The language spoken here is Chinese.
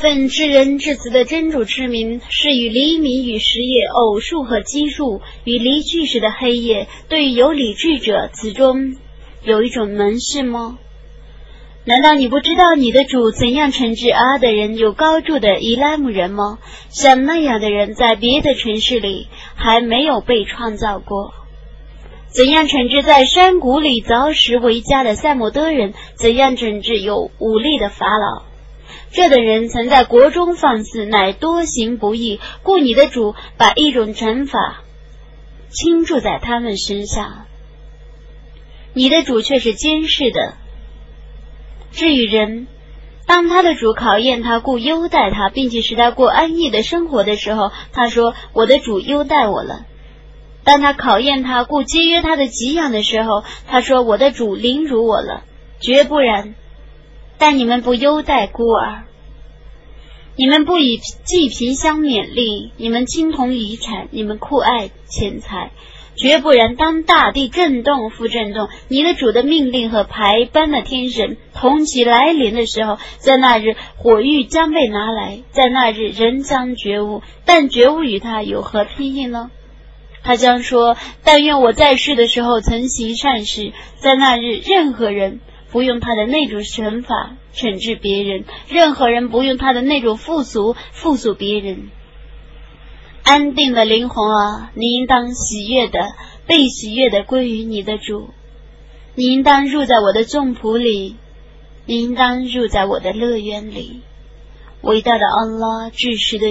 奉至人至慈的真主之名，是与黎明与时夜、偶数和奇数与离去时的黑夜，对于有理智者，此中有一种门是吗？难道你不知道你的主怎样惩治阿的人有高筑的伊拉姆人吗？像那样的人在别的城市里还没有被创造过。怎样惩治在山谷里凿石为家的塞摩德人？怎样惩治有武力的法老？这等人曾在国中放肆，乃多行不义，故你的主把一种惩罚倾注在他们身上。你的主却是监视的。至于人，当他的主考验他，故优待他，并且使他过安逸的生活的时候，他说：“我的主优待我了。”当他考验他，故节约他的给养的时候，他说：“我的主凌辱我了。”绝不然。但你们不优待孤儿，你们不以济贫相勉励，你们青铜遗产，你们酷爱钱财，绝不然。当大地震动，复震动，你的主的命令和排班的天神同其来临的时候，在那日火狱将被拿来，在那日人将觉悟，但觉悟与他有何裨益呢？他将说：“但愿我在世的时候曾行善事，在那日任何人。”不用他的那种惩罚惩治别人，任何人不用他的那种附俗附属别人。安定的灵魂啊，你应当喜悦的被喜悦的归于你的主，你应当入在我的众仆里，你应当入在我的乐园里。伟大的安拉，至实的。